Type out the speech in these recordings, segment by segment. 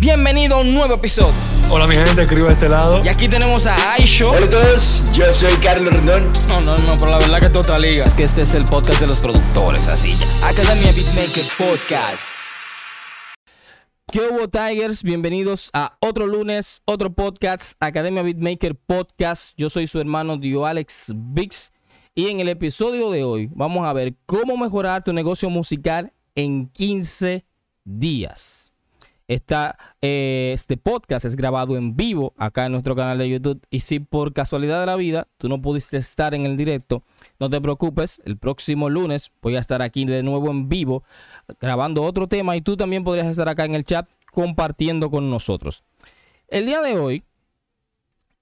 Bienvenido a un nuevo episodio. Hola mi gente, escribo a este lado. Y aquí tenemos a Aisho. Hola a todos, yo soy Carlos Rendón. No, no, no, pero la verdad que toda liga. Es que este es el podcast de los productores, así ya. Academia Beatmaker Podcast. ¿Qué hubo, Tigers? Bienvenidos a otro lunes, otro podcast, Academia Beatmaker Podcast. Yo soy su hermano Dio Alex Bix. Y en el episodio de hoy vamos a ver cómo mejorar tu negocio musical en 15 días. Eh, este podcast es grabado en vivo acá en nuestro canal de YouTube. Y si por casualidad de la vida tú no pudiste estar en el directo, no te preocupes. El próximo lunes voy a estar aquí de nuevo en vivo grabando otro tema y tú también podrías estar acá en el chat compartiendo con nosotros. El día de hoy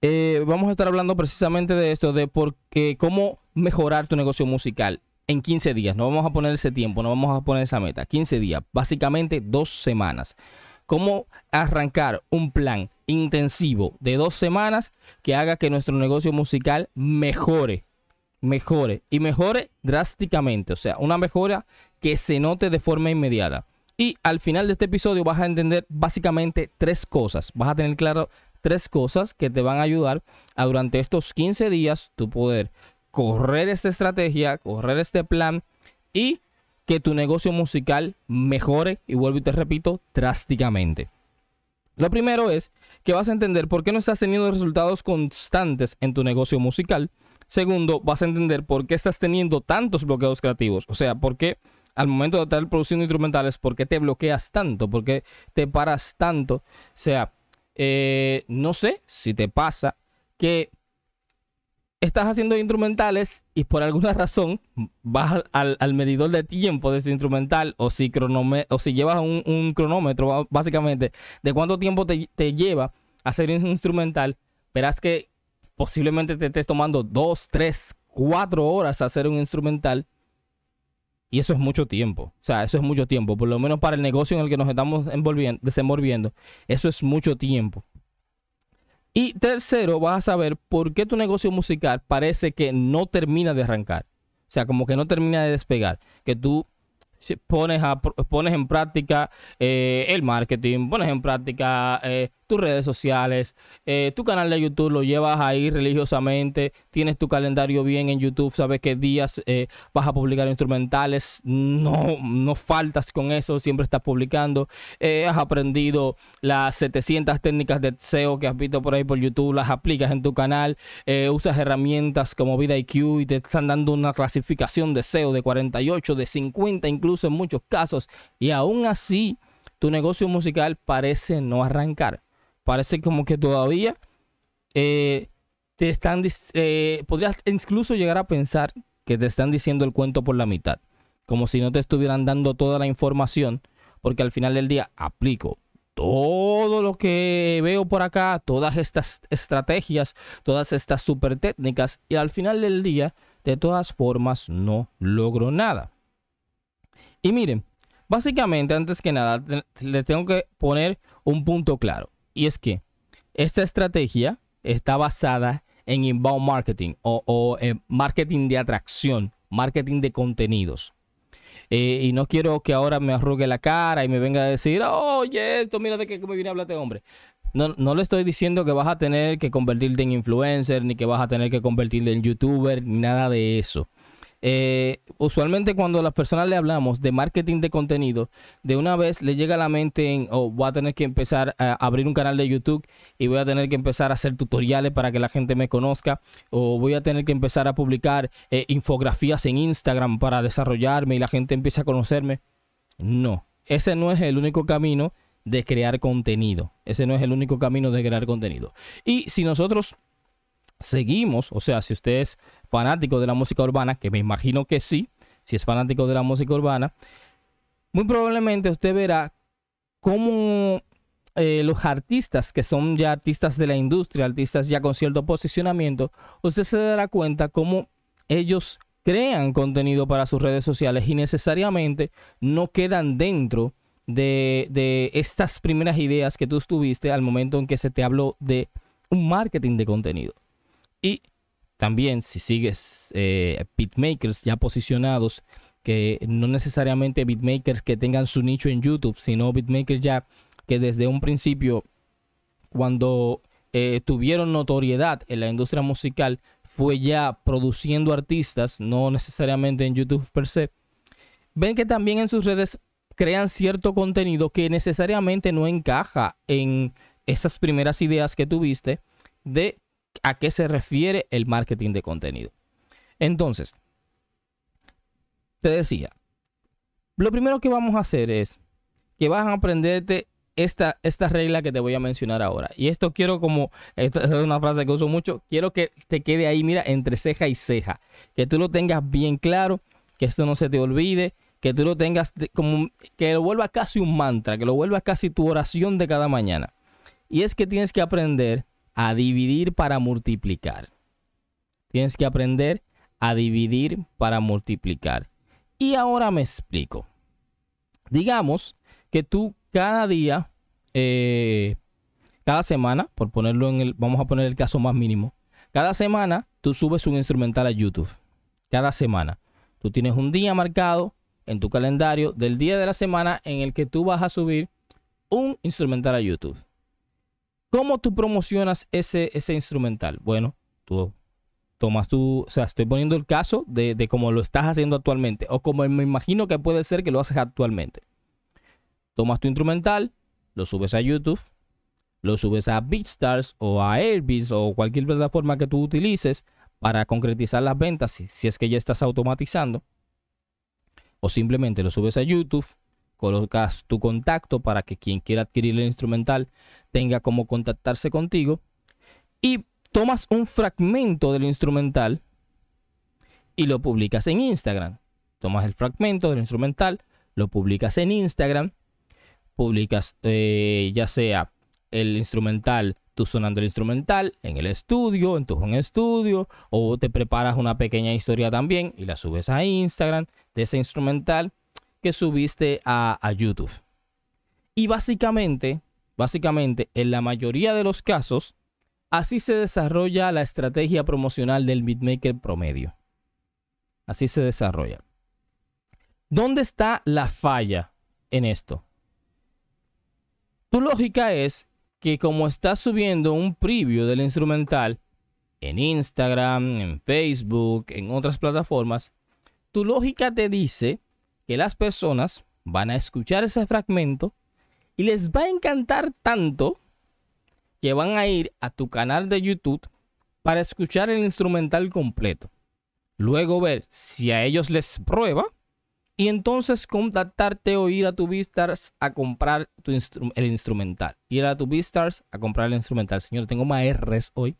eh, vamos a estar hablando precisamente de esto, de por qué, cómo mejorar tu negocio musical en 15 días. No vamos a poner ese tiempo, no vamos a poner esa meta. 15 días, básicamente dos semanas cómo arrancar un plan intensivo de dos semanas que haga que nuestro negocio musical mejore, mejore y mejore drásticamente. O sea, una mejora que se note de forma inmediata. Y al final de este episodio vas a entender básicamente tres cosas. Vas a tener claro tres cosas que te van a ayudar a durante estos 15 días tu poder correr esta estrategia, correr este plan y que tu negocio musical mejore, y vuelvo y te repito, drásticamente. Lo primero es que vas a entender por qué no estás teniendo resultados constantes en tu negocio musical. Segundo, vas a entender por qué estás teniendo tantos bloqueos creativos. O sea, por qué al momento de estar produciendo instrumentales, por qué te bloqueas tanto, por qué te paras tanto. O sea, eh, no sé si te pasa que estás haciendo instrumentales y por alguna razón vas al, medidor de tiempo de ese instrumental o si, llevas un, cronómetro básicamente de cuánto tiempo te, lleva hacer un instrumental, verás que posiblemente te estés tomando dos, tres, cuatro horas hacer un instrumental y eso es mucho tiempo. O sea, eso es mucho tiempo. Por lo menos para el negocio en el que nos estamos envolviendo, desenvolviendo. Eso es mucho tiempo. Y tercero, vas a saber por qué tu negocio musical parece que no termina de arrancar. O sea, como que no termina de despegar. Que tú pones, pones en práctica eh, el marketing, pones en práctica eh, tus redes sociales, eh, tu canal de YouTube lo llevas ahí religiosamente, tienes tu calendario bien en YouTube, sabes qué días vas a publicar instrumentales, no, no faltas con eso, siempre estás publicando, has aprendido las 700 técnicas de SEO que has visto por ahí por YouTube, las aplicas en tu canal, usas herramientas como VidaIQ y te están dando una clasificación de SEO de 48, de 50 incluso en muchos casos, y aún así tu negocio musical parece no arrancar. Parece como que todavía eh, te están, eh, podrías incluso llegar a pensar que te están diciendo el cuento por la mitad, como si no te estuvieran dando toda la información, porque al final del día aplico todo lo que veo por acá, todas estas estrategias, todas estas super técnicas, y al final del día, de todas formas, no logro nada. Y miren, básicamente, antes que nada, le tengo que poner un punto claro. Y es que esta estrategia está basada en inbound marketing o, en marketing de atracción, marketing de contenidos. Eh, y no quiero que ahora me arrugue la cara y me venga a decir, oye, esto, mira de qué me viene a hablar de hombre. No, no le estoy diciendo que vas a tener que convertirte en influencer, ni que vas a tener que convertirte en youtuber, ni nada de eso. Eh, usualmente cuando a las personas le hablamos de marketing de contenido, de una vez le llega a la mente en, oh, voy a tener que empezar a abrir un canal de YouTube y voy a tener que empezar a hacer tutoriales para que la gente me conozca, o voy a tener que empezar a publicar eh, infografías en Instagram para desarrollarme y la gente empiece a conocerme. No, ese no es el único camino de crear contenido. Ese no es el único camino de crear contenido. Y si nosotros seguimos, o sea, si usted es fanático de la música urbana, que me imagino que sí, si es fanático de la música urbana, muy probablemente usted verá cómo eh, los artistas que son ya artistas de la industria, artistas ya con cierto posicionamiento, usted se dará cuenta cómo ellos crean contenido para sus redes sociales y necesariamente no quedan dentro de, de estas primeras ideas que tú tuviste al momento en que se te habló de un marketing de contenido. Y también si sigues eh, beatmakers ya posicionados, que no necesariamente beatmakers que tengan su nicho en YouTube, sino beatmakers ya que desde un principio, cuando eh, tuvieron notoriedad en la industria musical, fue ya produciendo artistas, no necesariamente en YouTube per se, ven que también en sus redes crean cierto contenido que necesariamente no encaja en esas primeras ideas que tuviste de a qué se refiere el marketing de contenido. Entonces, te decía, lo primero que vamos a hacer es que vas a aprenderte esta, esta regla que te voy a mencionar ahora. Y esto quiero como, esta es una frase que uso mucho, quiero que te quede ahí, mira, entre ceja y ceja, que tú lo tengas bien claro, que esto no se te olvide, que tú lo tengas como, que lo vuelva casi un mantra, que lo vuelva casi tu oración de cada mañana. Y es que tienes que aprender a dividir para multiplicar. Tienes que aprender a dividir para multiplicar. Y ahora me explico. Digamos que tú cada día, eh, cada semana, por ponerlo en el, vamos a poner el caso más mínimo, cada semana tú subes un instrumental a YouTube. Cada semana. Tú tienes un día marcado en tu calendario del día de la semana en el que tú vas a subir un instrumental a YouTube. ¿Cómo tú promocionas ese, ese instrumental? Bueno, tú tomas tu, o sea, estoy poniendo el caso de, de cómo lo estás haciendo actualmente o como me imagino que puede ser que lo haces actualmente. Tomas tu instrumental, lo subes a YouTube, lo subes a BeatStars o a Airbnb o cualquier plataforma que tú utilices para concretizar las ventas si, si es que ya estás automatizando. O simplemente lo subes a YouTube, colocas tu contacto para que quien quiera adquirir el instrumental tenga como contactarse contigo y tomas un fragmento del instrumental y lo publicas en Instagram. Tomas el fragmento del instrumental, lo publicas en Instagram, publicas eh, ya sea el instrumental, tú sonando el instrumental en el estudio, en tu home estudio, o te preparas una pequeña historia también y la subes a Instagram de ese instrumental que subiste a, a YouTube. Y básicamente, básicamente, en la mayoría de los casos, Así se desarrolla la estrategia promocional del beatmaker promedio. Así se desarrolla. ¿Dónde está la falla en esto? Tu lógica es que como estás subiendo un preview del instrumental en Instagram, en Facebook, en otras plataformas, tu lógica te dice que las personas van a escuchar ese fragmento y les va a encantar tanto que van a ir a tu canal de YouTube para escuchar el instrumental completo. Luego ver si a ellos les prueba y entonces contactarte o ir a tu Beastars a comprar el instrumental. Ir a tu Beastars a comprar el instrumental. Señor, tengo más R's hoy.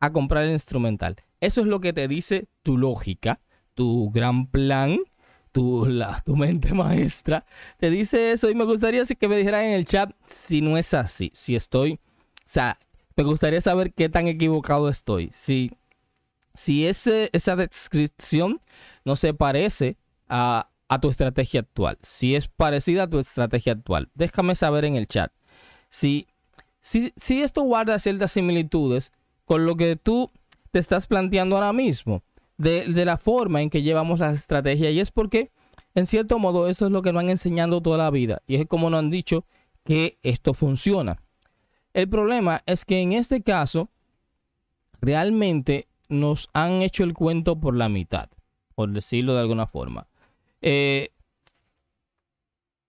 A comprar el instrumental. Eso es lo que te dice tu lógica, tu gran plan, tu, la, tu mente maestra. Te dice eso y me gustaría que me dijeran en el chat si no es así. Si estoy o sea, me gustaría saber qué tan equivocado estoy. Si, si ese, esa descripción no se parece a, tu estrategia actual. Si es parecida a tu estrategia actual. Déjame saber en el chat. Si, si, si esto guarda ciertas similitudes con lo que tú te estás planteando ahora mismo. De, la forma en que llevamos la estrategia. Y es porque, en cierto modo, esto es lo que nos han enseñado toda la vida. Y es como nos han dicho que esto funciona. El problema es que en este caso, realmente nos han hecho el cuento por la mitad, por decirlo de alguna forma. Eh,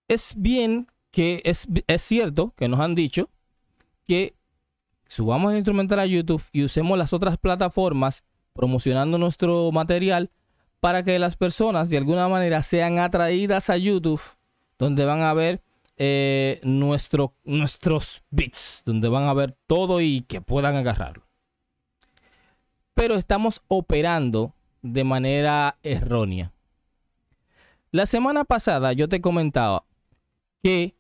es bien que es, es cierto que nos han dicho que subamos el instrumental a YouTube y usemos las otras plataformas promocionando nuestro material para que las personas de alguna manera sean atraídas a YouTube, donde van a ver eh, nuestro, nuestros bits, donde van a ver todo y que puedan agarrarlo. Pero estamos operando de manera errónea. La semana pasada yo te comentaba que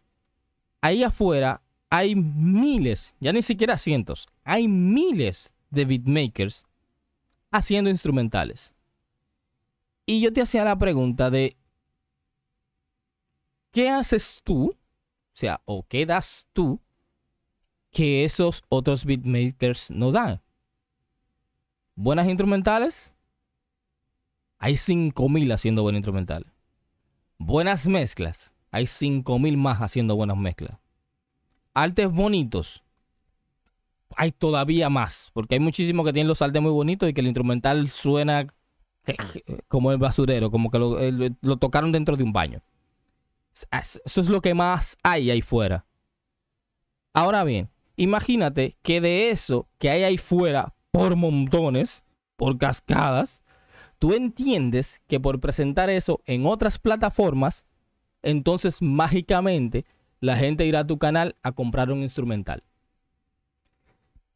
ahí afuera hay miles, ya ni siquiera cientos, hay miles de beatmakers haciendo instrumentales. Y yo te hacía la pregunta de, ¿qué haces tú o sea, o qué das tú que esos otros beatmakers no dan. Buenas instrumentales. Hay 5000 haciendo buenas instrumentales. Buenas mezclas. Hay 5000 más haciendo buenas mezclas. artes bonitos, hay todavía más, porque hay muchísimos que tienen los artes muy bonitos y que el instrumental suena como el basurero, como que lo, lo tocaron dentro de un baño. Eso es lo que más hay ahí fuera. Ahora bien, imagínate que de eso que hay ahí fuera por montones, por cascadas, tú entiendes que por presentar eso en otras plataformas, entonces mágicamente la gente irá a tu canal a comprar un instrumental.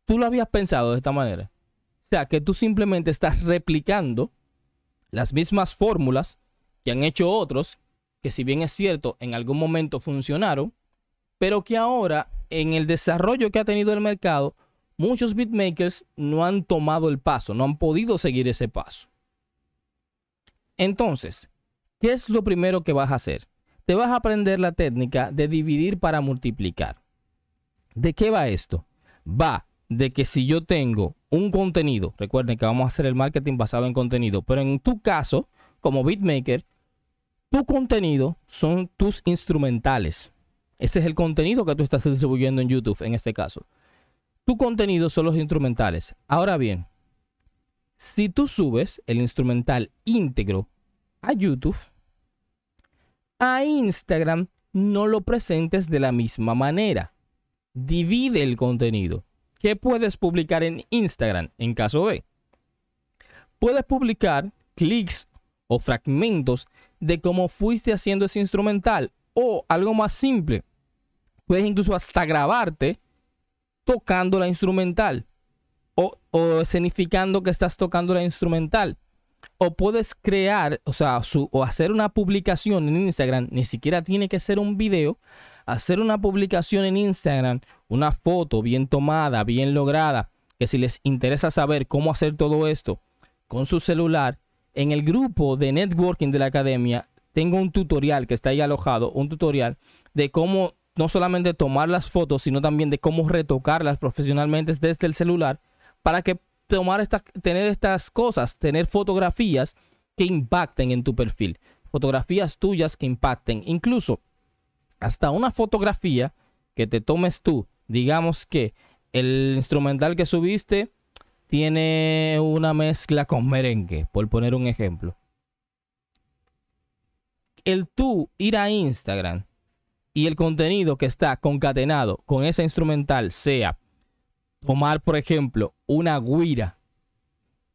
Tú lo habías pensado de esta manera. O sea, que tú simplemente estás replicando las mismas fórmulas que han hecho otros, que si bien es cierto, en algún momento funcionaron, pero que ahora en el desarrollo que ha tenido el mercado, muchos beatmakers no han tomado el paso, no han podido seguir ese paso. Entonces, ¿qué es lo primero que vas a hacer? Te vas a aprender la técnica de dividir para multiplicar. ¿De qué va esto? Va de que si yo tengo un contenido, recuerden que vamos a hacer el marketing basado en contenido, pero en tu caso, como beatmaker, tu contenido son tus instrumentales. Ese es el contenido que tú estás distribuyendo en YouTube en este caso. Tu contenido son los instrumentales. Ahora bien, si tú subes el instrumental íntegro a YouTube, a Instagram no lo presentes de la misma manera. Divide el contenido. ¿Qué puedes publicar en Instagram en caso de? Puedes publicar clics o fragmentos de cómo fuiste haciendo ese instrumental o algo más simple. Puedes incluso hasta grabarte tocando la instrumental o, o que estás tocando la instrumental. O puedes crear, o sea, o hacer una publicación en Instagram, ni siquiera tiene que ser un video, hacer una publicación en Instagram, una foto bien tomada, bien lograda, que si les interesa saber cómo hacer todo esto con su celular, en el grupo de networking de la academia tengo un tutorial que está ahí alojado, un tutorial de cómo no solamente tomar las fotos, sino también de cómo retocarlas profesionalmente desde el celular para que tomar tener estas cosas, tener fotografías que impacten en tu perfil, fotografías tuyas que impacten, incluso hasta una fotografía que te tomes tú, digamos que el instrumental que subiste tiene una mezcla con merengue, por poner un ejemplo. El tú ir a Instagram y el contenido que está concatenado con esa instrumental sea tomar, por ejemplo, una guira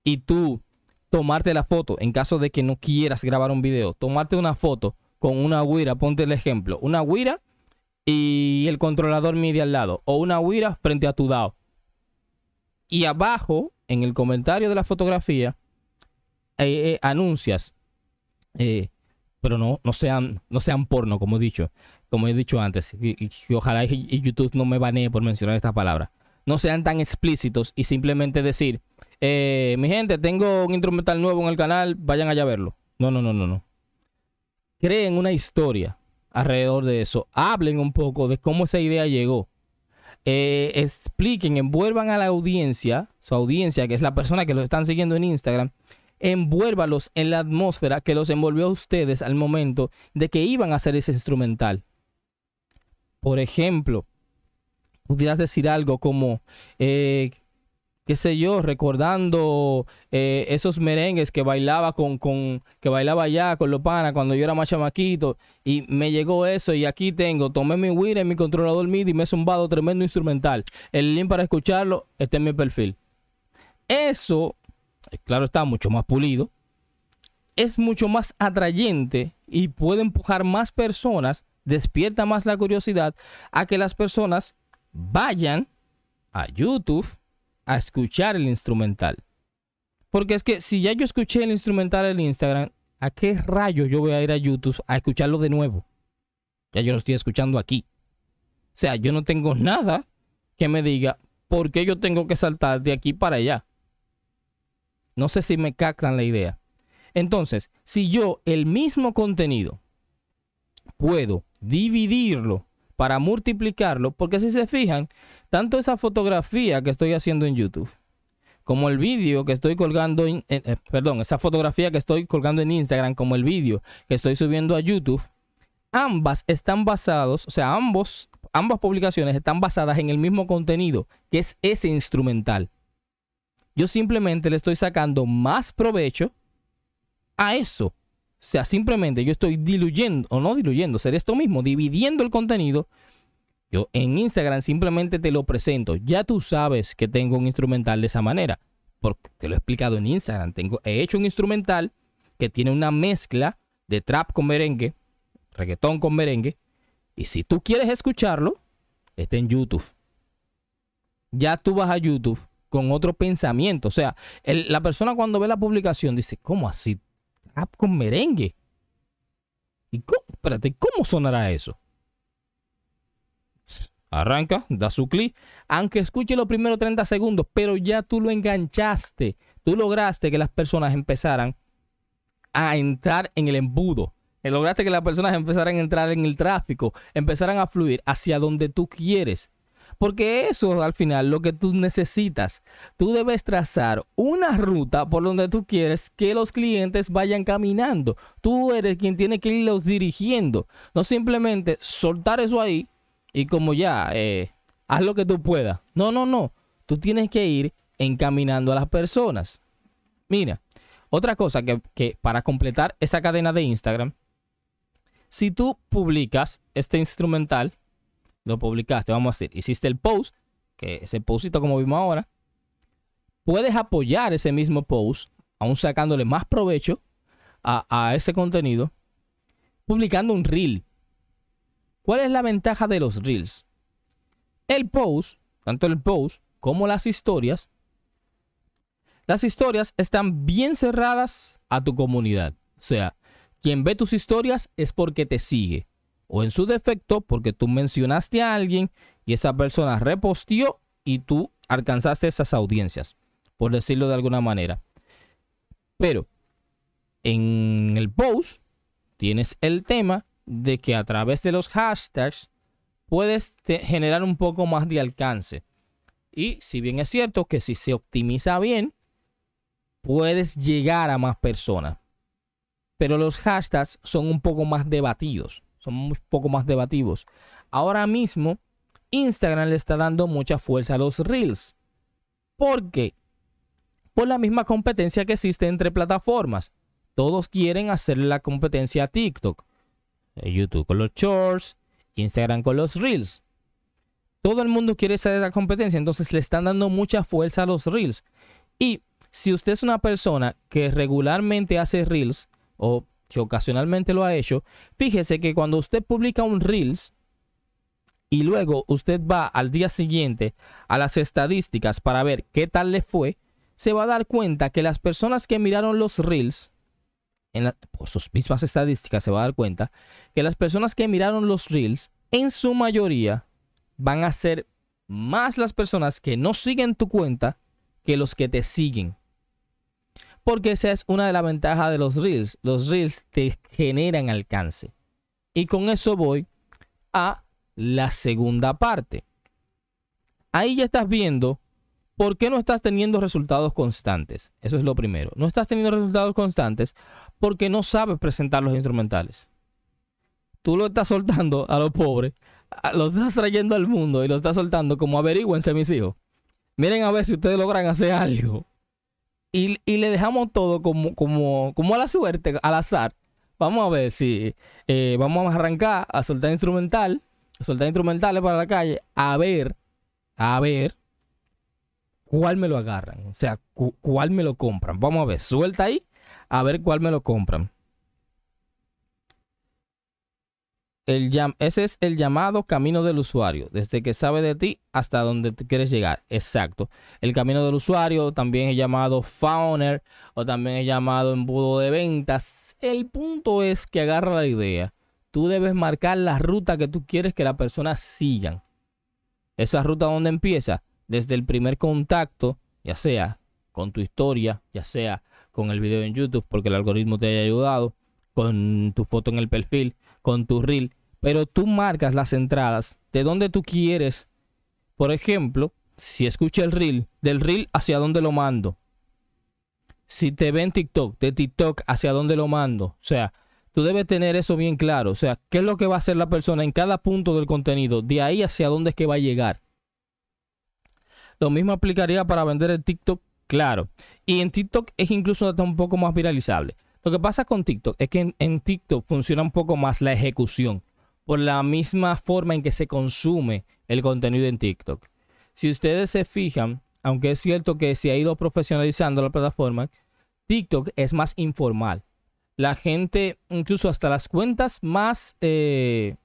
y tú tomarte la foto en caso de que no quieras grabar un video, tomarte una foto con una guira, ponte el ejemplo, una guira y el controlador MIDI al lado, o una guira frente a tu DAO. Y abajo, en el comentario de la fotografía, eh, eh, anuncias, eh, pero no, no, sean, no sean porno, como he dicho, como he dicho antes, y, ojalá y YouTube no me banee por mencionar esta palabra. No sean tan explícitos y simplemente decir, mi gente, tengo un instrumental nuevo en el canal, vayan allá a verlo. No, no, no, no creen una historia alrededor de eso. Hablen un poco de cómo esa idea llegó. Eh, expliquen, envuelvan a la audiencia, su audiencia, que es la persona que los están siguiendo en Instagram, envuélvalos en la atmósfera que los envolvió a ustedes al momento de que iban a hacer ese instrumental. Por ejemplo, pudieras decir algo como, eh, qué sé yo, recordando eh, esos merengues que bailaba con, con, que bailaba allá con los cuando yo era más chamaquito y me llegó eso y aquí tengo, tomé mi Wii en mi controlador MIDI y me he zumbado tremendo instrumental. El link para escucharlo está en mi perfil. Eso, eh, claro está, mucho más pulido, es mucho más atrayente y puede empujar más personas, despierta más la curiosidad a que las personas vayan a YouTube a escuchar el instrumental. Porque es que si ya yo escuché el instrumental en Instagram, ¿a qué rayo yo voy a ir a YouTube a escucharlo de nuevo? Ya yo lo estoy escuchando aquí. O sea, yo no tengo nada que me diga por qué yo tengo que saltar de aquí para allá. No sé si me captan la idea. Entonces, si yo el mismo contenido puedo dividirlo para multiplicarlo, porque si se fijan, tanto esa fotografía que estoy haciendo en YouTube, como el vídeo que estoy colgando, en, eh, eh, perdón, esa fotografía que estoy colgando en Instagram, como el vídeo que estoy subiendo a YouTube, ambas están basados, o sea, ambos, ambas publicaciones están basadas en el mismo contenido, que es ese instrumental. Yo simplemente le estoy sacando más provecho a eso. O sea, simplemente yo estoy diluyendo, o no diluyendo, ser esto mismo, dividiendo el contenido. Yo en Instagram simplemente te lo presento. Ya tú sabes que tengo un instrumental de esa manera, porque te lo he explicado en Instagram. Tengo, he hecho un instrumental que tiene una mezcla de trap con merengue, reggaetón con merengue. Y si tú quieres escucharlo, está en YouTube. Ya tú vas a YouTube con otro pensamiento. O sea, la persona cuando ve la publicación dice, ¿cómo así? Con merengue. ¿Y cómo, espérate, ¿cómo sonará eso? Arranca, da su clic, aunque escuche los primeros 30 segundos, pero ya tú lo enganchaste. Tú lograste que las personas empezaran a entrar en el embudo. Lograste que las personas empezaran a entrar en el tráfico, empezaran a fluir hacia donde tú quieres. Porque eso al final lo que tú necesitas. Tú debes trazar una ruta por donde tú quieres que los clientes vayan caminando. Tú eres quien tiene que irlos dirigiendo. No simplemente soltar eso ahí y como ya, eh, haz lo que tú puedas. No, no, no. Tú tienes que ir encaminando a las personas. Mira, otra cosa que, para completar esa cadena de Instagram, si tú publicas este instrumental, lo publicaste, vamos a decir, hiciste el post, que ese postito como vimos ahora, puedes apoyar ese mismo post, aún sacándole más provecho a, a ese contenido, publicando un reel. ¿Cuál es la ventaja de los reels? El post, tanto el post como las historias, las historias están bien cerradas a tu comunidad. O sea, quien ve tus historias es porque te sigue. O en su defecto, porque tú mencionaste a alguien y esa persona reposteó y tú alcanzaste esas audiencias, por decirlo de alguna manera. Pero en el post tienes el tema de que a través de los hashtags puedes generar un poco más de alcance. Y si bien es cierto que si se optimiza bien, puedes llegar a más personas. Pero los hashtags son un poco más debatidos, son un poco más debativos. Ahora mismo, Instagram le está dando mucha fuerza a los reels. ¿Por qué? Por la misma competencia que existe entre plataformas. Todos quieren hacerle la competencia a TikTok. Eh, YouTube con los shorts, Instagram con los reels. Todo el mundo quiere hacer la competencia, entonces le están dando mucha fuerza a los reels. Y si usted es una persona que regularmente hace reels o que ocasionalmente lo ha hecho, fíjese que cuando usted publica un reels y luego usted va al día siguiente a las estadísticas para ver qué tal le fue, se va a dar cuenta que las personas que miraron los reels, en por sus mismas estadísticas se va a dar cuenta que las personas que miraron los reels, en su mayoría, van a ser más las personas que no siguen tu cuenta que los que te siguen. Porque esa es una de las ventajas de los reels. Los reels te generan alcance. Y con eso voy a la segunda parte. Ahí ya estás viendo por qué no estás teniendo resultados constantes. Eso es lo primero. No estás teniendo resultados constantes porque no sabes presentar los instrumentales. Tú lo estás soltando a los pobres, lo estás trayendo al mundo y lo estás soltando como averigüense mis hijos. Miren a ver si ustedes logran hacer algo y, le dejamos todo como, como, como a la suerte, al azar. Vamos a ver si eh, vamos a arrancar a soltar instrumental, a soltar instrumentales para la calle, a ver, a ver cuál me lo agarran, o sea, cuál me lo compran. Vamos a ver, suelta ahí, a ver cuál me lo compran. Ese es el llamado camino del usuario, desde que sabe de ti hasta donde te quieres llegar. Exacto. El camino del usuario también es llamado founder o también es llamado embudo de ventas. El punto es que agarra la idea. Tú debes marcar la ruta que tú quieres que la persona sigan. Esa ruta donde empieza, desde el primer contacto, ya sea con tu historia, ya sea con el video en YouTube, porque el algoritmo te haya ayudado, con tu foto en el perfil, con tu reel, pero tú marcas las entradas de donde tú quieres. Por ejemplo, si escucha el reel, del reel hacia dónde lo mando. Si te ven TikTok, de TikTok hacia dónde lo mando. O sea, Tú debes tener eso bien claro. O sea, ¿qué es lo que va a hacer la persona en cada punto del contenido? De ahí hacia dónde es que va a llegar. Lo mismo aplicaría para vender el TikTok, claro. Y en TikTok es incluso un poco más viralizable. Lo que pasa con TikTok es que en, TikTok funciona un poco más la ejecución por la misma forma en que se consume el contenido en TikTok. Si ustedes se fijan, aunque es cierto que se ha ido profesionalizando la plataforma, TikTok es más informal. La gente, incluso hasta las cuentas más, eh,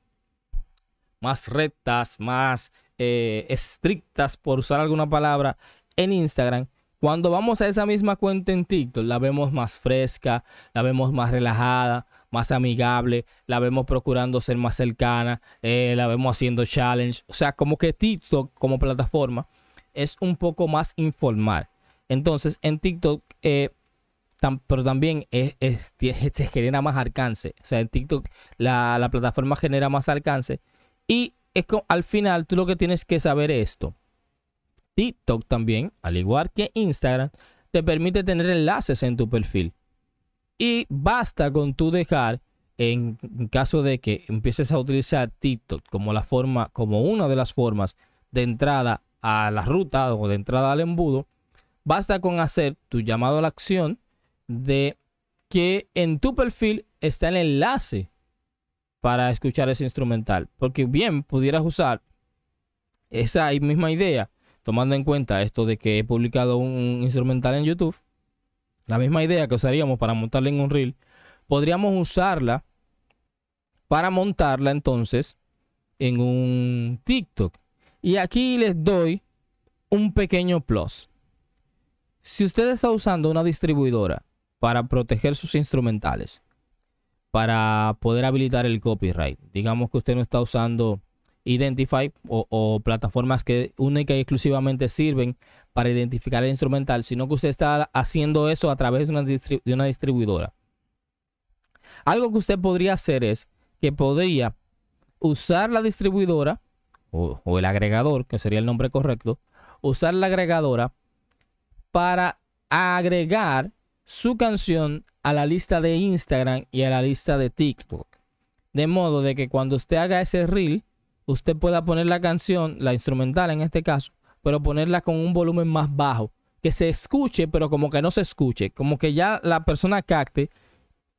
más rectas, más eh, estrictas, por usar alguna palabra, en Instagram, cuando vamos a esa misma cuenta en TikTok, la vemos más fresca, la vemos más relajada, más amigable, la vemos procurando ser más cercana, eh, la vemos haciendo challenge. O sea, como que TikTok como plataforma es un poco más informal. Entonces, en TikTok, eh, pero también se genera más alcance. O sea, en TikTok la, la plataforma genera más alcance. Y es al final tú lo que tienes que saber es esto TikTok también, al igual que Instagram, te permite tener enlaces en tu perfil. Y basta con tú dejar, en caso de que empieces a utilizar TikTok como la forma, como una de las formas de entrada a la ruta o de entrada al embudo, basta con hacer tu llamado a la acción de que en tu perfil está el enlace para escuchar ese instrumental. Porque bien pudieras usar esa misma idea tomando en cuenta esto de que he publicado un instrumental en YouTube, la misma idea que usaríamos para montarla en un reel, podríamos usarla para montarla entonces en un TikTok. Y aquí les doy un pequeño plus. Si usted está usando una distribuidora para proteger sus instrumentales, para poder habilitar el copyright, digamos que usted no está usando Identify o, plataformas que única y exclusivamente sirven para identificar el instrumental, sino que usted está haciendo eso a través de una, de una distribuidora. Algo que usted podría hacer es que podría usar la distribuidora o, o el agregador, que sería el nombre correcto, usar la agregadora para agregar su canción a la lista de Instagram y a la lista de TikTok. De modo de que cuando usted haga ese reel, usted pueda poner la canción, la instrumental en este caso, pero ponerla con un volumen más bajo, que se escuche, pero como que no se escuche, como que ya la persona capte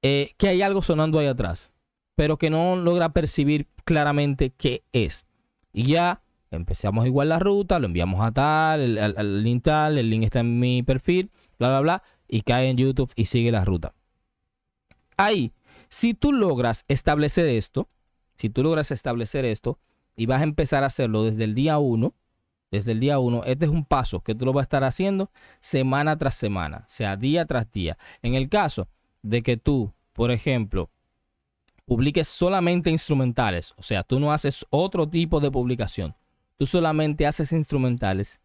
eh, que hay algo sonando ahí atrás, pero que no logra percibir claramente qué es. Y ya empezamos igual la ruta, lo enviamos a tal, el, link tal, el link está en mi perfil, bla, bla, bla, y cae en YouTube y sigue la ruta. Ahí, si tú logras establecer esto, si tú logras establecer esto, y vas a empezar a hacerlo desde el día 1, desde el día 1, este es un paso que tú lo vas a estar haciendo semana tras semana, o sea, día tras día. En el caso de que tú, por ejemplo, publiques solamente instrumentales, o sea, tú no haces otro tipo de publicación, tú solamente haces instrumentales,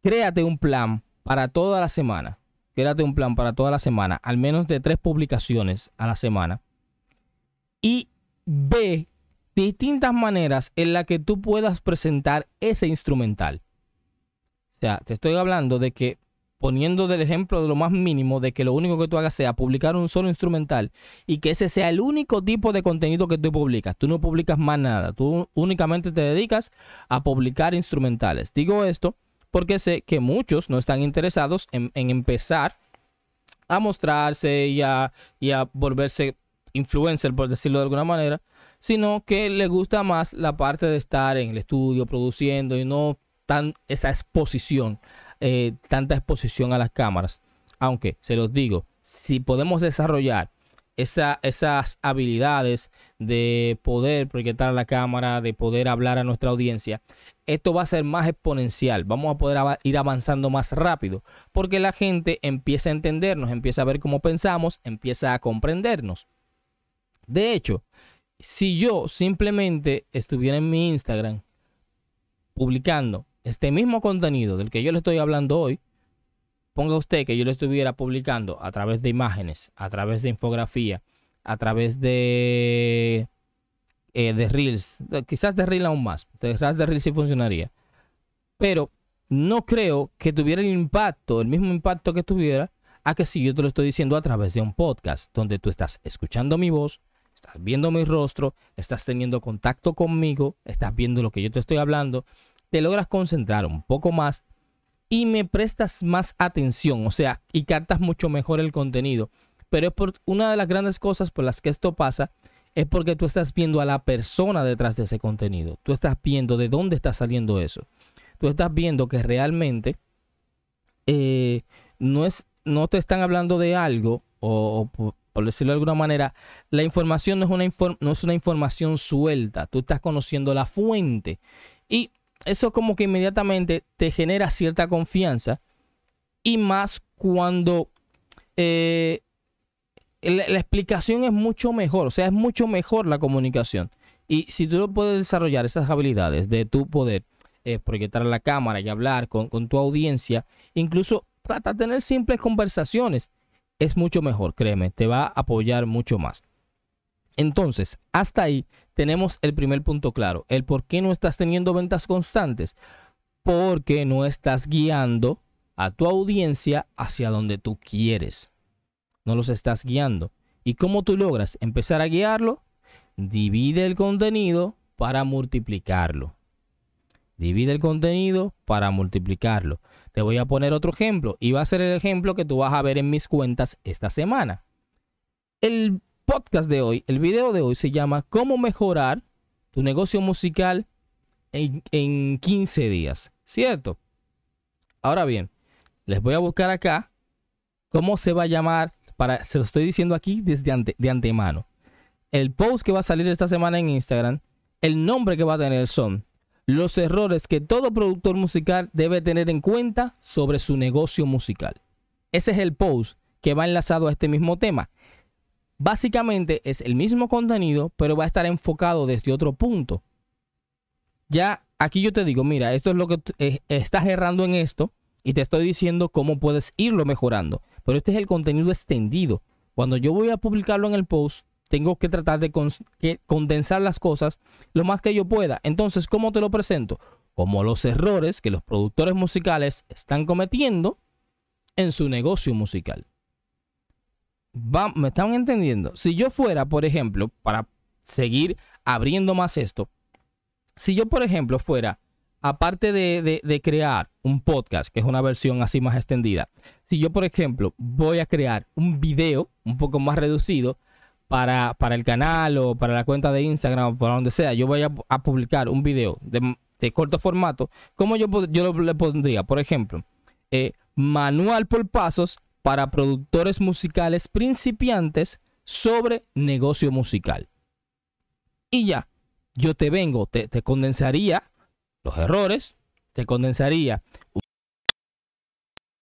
créate un plan para toda la semana, créate un plan para toda la semana, al menos de tres publicaciones a la semana, y ve distintas maneras en las que tú puedas presentar ese instrumental. O sea, te estoy hablando de que poniendo del ejemplo de lo más mínimo, de que lo único que tú hagas sea publicar un solo instrumental y que ese sea el único tipo de contenido que tú publicas. Tú no publicas más nada, tú únicamente te dedicas a publicar instrumentales. Digo esto porque sé que muchos no están interesados en, empezar a mostrarse y a, y a volverse influencer, por decirlo de alguna manera, sino que le gusta más la parte de estar en el estudio produciendo y no tan esa exposición, eh, tanta exposición a las cámaras. Aunque, se los digo, si podemos desarrollar esas habilidades de poder proyectar la cámara, de poder hablar a nuestra audiencia, esto va a ser más exponencial. Vamos a poder ir avanzando más rápido porque la gente empieza a entendernos, empieza a ver cómo pensamos, empieza a comprendernos. De hecho, si yo simplemente estuviera en mi Instagram publicando este mismo contenido del que yo le estoy hablando hoy, ponga usted que yo lo estuviera publicando a través de imágenes, a través de infografía, a través de, eh, de Reels, quizás de Reels aún más, quizás de Reels sí funcionaría, pero no creo que tuviera el impacto, el mismo impacto que tuviera a que si yo te lo estoy diciendo a través de un podcast donde tú estás escuchando mi voz, estás viendo mi rostro, estás teniendo contacto conmigo, estás viendo lo que yo te estoy hablando, te logras concentrar un poco más y me prestas más atención, o sea, y captas mucho mejor el contenido. Pero es por una de las grandes cosas por las que esto pasa es porque tú estás viendo a la persona detrás de ese contenido. Tú estás viendo de dónde está saliendo eso. Tú estás viendo que realmente eh, no, es, no te están hablando de algo, o, por, decirlo de alguna manera, la información no es, una no es una información suelta. Tú estás conociendo la fuente. Y eso como que inmediatamente te genera cierta confianza. Y más cuando eh, la, explicación es mucho mejor, o sea, es mucho mejor la comunicación. Y si tú puedes desarrollar esas habilidades de tu poder eh, proyectar la cámara y hablar con, tu audiencia, incluso trata de tener simples conversaciones, es mucho mejor, créeme, te va a apoyar mucho más. Entonces, hasta ahí tenemos el primer punto claro, el por qué no estás teniendo ventas constantes, porque no estás guiando a tu audiencia hacia donde tú quieres no los estás guiando. ¿Y cómo tú logras empezar a guiarlo? Divide el contenido para multiplicarlo. Divide el contenido para multiplicarlo. Te voy a poner otro ejemplo y va a ser el ejemplo que tú vas a ver en mis cuentas esta semana. El podcast de hoy, el video de hoy se llama ¿Cómo mejorar tu negocio musical en, en 15 días? ¿Cierto? Ahora bien, les voy a buscar acá cómo se va a llamar para, se lo estoy diciendo aquí desde de antemano. El post que va a salir esta semana en Instagram, el nombre que va a tener son los errores que todo productor musical debe tener en cuenta sobre su negocio musical. Ese es el post que va enlazado a este mismo tema. Básicamente es el mismo contenido, pero va a estar enfocado desde otro punto. Ya aquí yo te digo, mira, esto es lo que eh, estás errando en esto y te estoy diciendo cómo puedes irlo mejorando. Pero este es el contenido extendido. Cuando yo voy a publicarlo en el post, tengo que tratar de condensar las cosas lo más que yo pueda. Entonces, ¿cómo te lo presento? Como los errores que los productores musicales están cometiendo en su negocio musical. ¿Me están entendiendo? Si yo fuera, por ejemplo, para seguir abriendo más esto, si yo, por ejemplo, fuera aparte de, crear un podcast, que es una versión así más extendida, si yo, por ejemplo, voy a crear un video un poco más reducido para, para el canal o para la cuenta de Instagram o para donde sea, yo voy a, publicar un video de, corto formato, ¿cómo yo, yo le pondría? Por ejemplo, eh, manual por pasos para productores musicales principiantes sobre negocio musical. Y ya, yo te vengo, te, te condensaría los errores, te condensaría